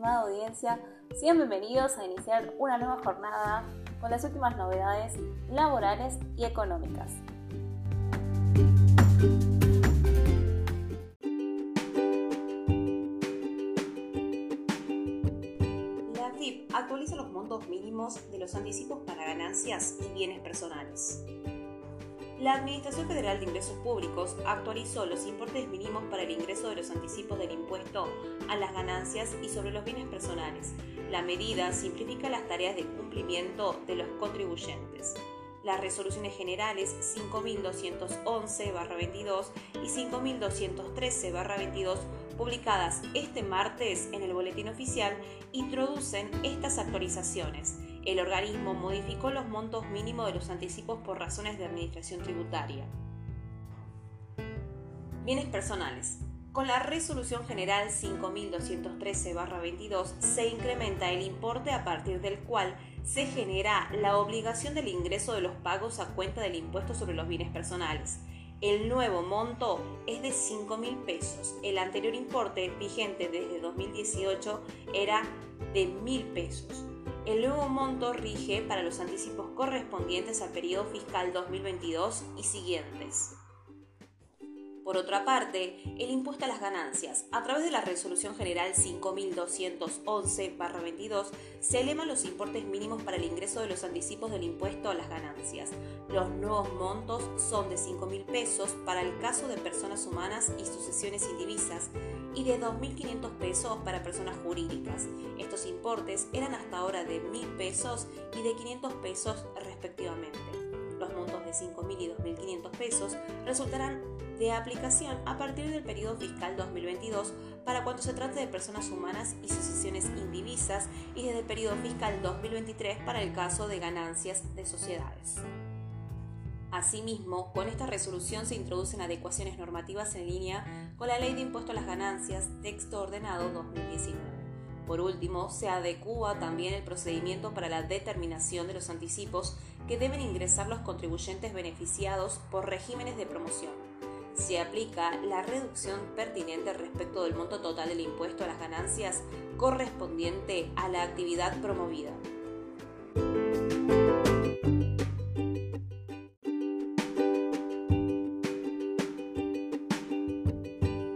estimada audiencia, sean bienvenidos a iniciar una nueva jornada con las últimas novedades laborales y económicas. La AFIP actualiza los montos mínimos de los anticipos para ganancias y bienes personales. La Administración Federal de Ingresos Públicos actualizó los importes mínimos para el ingreso de los anticipos del impuesto a las ganancias y sobre los bienes personales. La medida simplifica las tareas de cumplimiento de los contribuyentes. Las resoluciones generales 5211-22 y 5213-22 publicadas este martes en el Boletín Oficial introducen estas actualizaciones el organismo modificó los montos mínimos de los anticipos por razones de administración tributaria. Bienes personales. Con la Resolución General 5213-22 se incrementa el importe a partir del cual se genera la obligación del ingreso de los pagos a cuenta del impuesto sobre los bienes personales. El nuevo monto es de 5 mil pesos. El anterior importe, vigente desde 2018, era de mil pesos. El nuevo monto rige para los anticipos correspondientes al periodo fiscal 2022 y siguientes. Por otra parte, el impuesto a las ganancias. A través de la Resolución General 5211-22 se elevan los importes mínimos para el ingreso de los anticipos del impuesto a las ganancias. Los nuevos montos son de 5 mil pesos para el caso de personas humanas y sucesiones indivisas y de 2.500 pesos para personas jurídicas. Estos importes eran hasta ahora de 1.000 pesos y de 500 pesos respectivamente. Los montos de 5.000 y 2.500 pesos resultarán de aplicación a partir del periodo fiscal 2022 para cuando se trate de personas humanas y sucesiones indivisas y desde el periodo fiscal 2023 para el caso de ganancias de sociedades. Asimismo, con esta resolución se introducen adecuaciones normativas en línea con la Ley de Impuesto a las Ganancias, texto ordenado 2019. Por último, se adecúa también el procedimiento para la determinación de los anticipos que deben ingresar los contribuyentes beneficiados por regímenes de promoción. Se aplica la reducción pertinente respecto del monto total del impuesto a las ganancias correspondiente a la actividad promovida.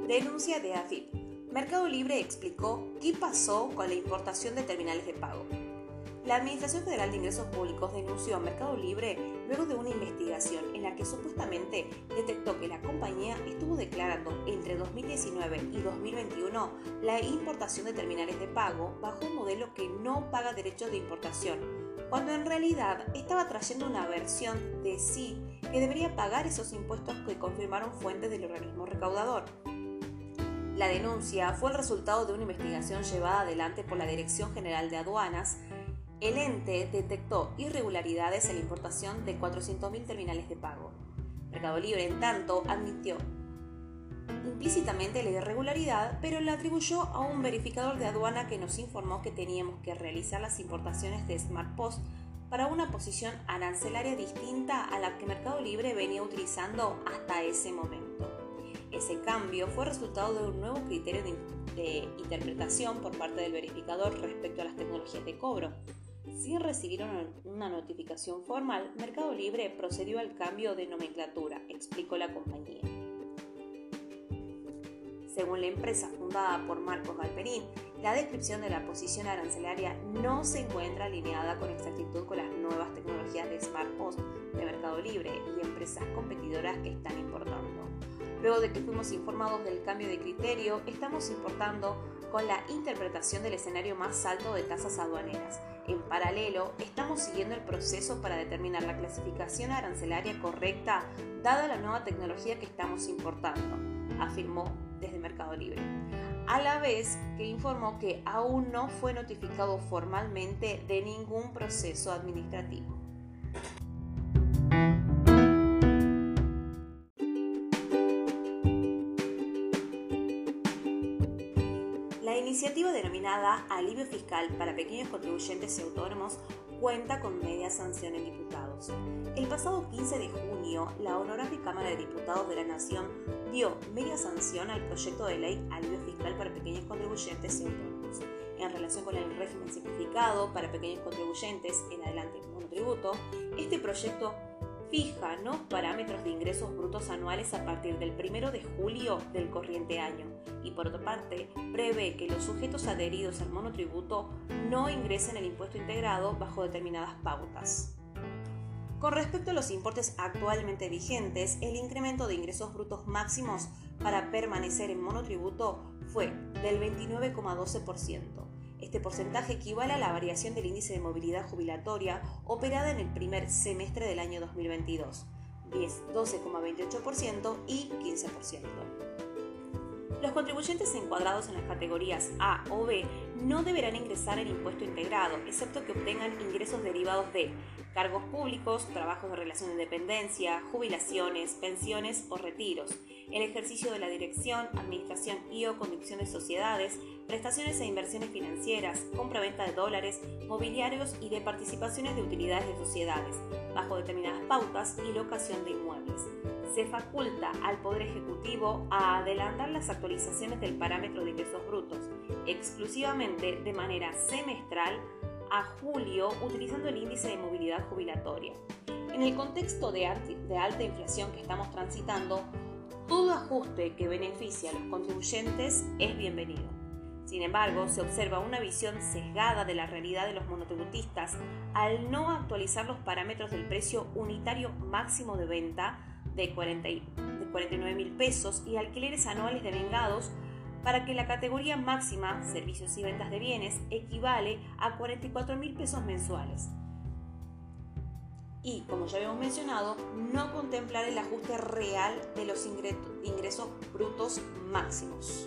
Denuncia de AFIP. Mercado Libre explicó qué pasó con la importación de terminales de pago. La Administración Federal de Ingresos Públicos denunció a Mercado Libre luego de una investigación en la que supuestamente detectó que la compañía estuvo declarando entre 2019 y 2021 la importación de terminales de pago bajo un modelo que no paga derechos de importación, cuando en realidad estaba trayendo una versión de sí que debería pagar esos impuestos que confirmaron fuentes del organismo recaudador. La denuncia fue el resultado de una investigación llevada adelante por la Dirección General de Aduanas. El ente detectó irregularidades en la importación de 400.000 terminales de pago. Mercado Libre, en tanto, admitió implícitamente la irregularidad, pero la atribuyó a un verificador de aduana que nos informó que teníamos que realizar las importaciones de SmartPost para una posición arancelaria distinta a la que Mercado Libre venía utilizando hasta ese momento. Ese cambio fue resultado de un nuevo criterio de, interpretación por parte del verificador respecto a las tecnologías de cobro. Sin recibir una notificación formal, Mercado Libre procedió al cambio de nomenclatura, explicó la compañía. Según la empresa fundada por Marcos Galperín, la descripción de la posición arancelaria no se encuentra alineada con exactitud con las nuevas tecnologías de Smart Post de Mercado Libre y empresas competidoras que están importando. Luego de que fuimos informados del cambio de criterio, estamos importando con la interpretación del escenario más alto de tasas aduaneras. En paralelo, estamos siguiendo el proceso para determinar la clasificación arancelaria correcta dada la nueva tecnología que estamos importando, afirmó desde Mercado Libre. A la vez que informó que aún no fue notificado formalmente de ningún proceso administrativo. Iniciativa denominada Alivio Fiscal para Pequeños Contribuyentes y Autónomos cuenta con media sanción en diputados. El pasado 15 de junio, la Honorable Cámara de Diputados de la Nación dio media sanción al proyecto de ley Alivio Fiscal para Pequeños Contribuyentes y Autónomos. en relación con el régimen simplificado para pequeños contribuyentes, en adelante monotributo, este proyecto fija los parámetros de ingresos brutos anuales a partir del 1 de julio del corriente año y por otra parte prevé que los sujetos adheridos al monotributo no ingresen el impuesto integrado bajo determinadas pautas. Con respecto a los importes actualmente vigentes, el incremento de ingresos brutos máximos para permanecer en monotributo fue del 29,12%. Este porcentaje equivale a la variación del índice de movilidad jubilatoria operada en el primer semestre del año 2022, 12,28% y 15%. Los contribuyentes encuadrados en las categorías A o B no deberán ingresar el impuesto integrado, excepto que obtengan ingresos derivados de cargos públicos, trabajos de relación de dependencia, jubilaciones, pensiones o retiros, el ejercicio de la dirección, administración y o conducción de sociedades, prestaciones e inversiones financieras, compra-venta de dólares, mobiliarios y de participaciones de utilidades de sociedades, bajo determinadas pautas y locación de inmuebles. Se faculta al Poder Ejecutivo a adelantar las actualizaciones del parámetro de ingresos brutos, exclusivamente de manera semestral a julio utilizando el índice de movilidad jubilatoria. En el contexto de, alta inflación que estamos transitando, todo ajuste que beneficie a los contribuyentes es bienvenido. Sin embargo, se observa una visión sesgada de la realidad de los monotributistas al no actualizar los parámetros del precio unitario máximo de venta de, 49 mil pesos y alquileres anuales de vengados para que la categoría máxima, servicios y ventas de bienes, equivale a 44 mil pesos mensuales. Y, como ya habíamos mencionado, no contemplar el ajuste real de los ingresos brutos máximos.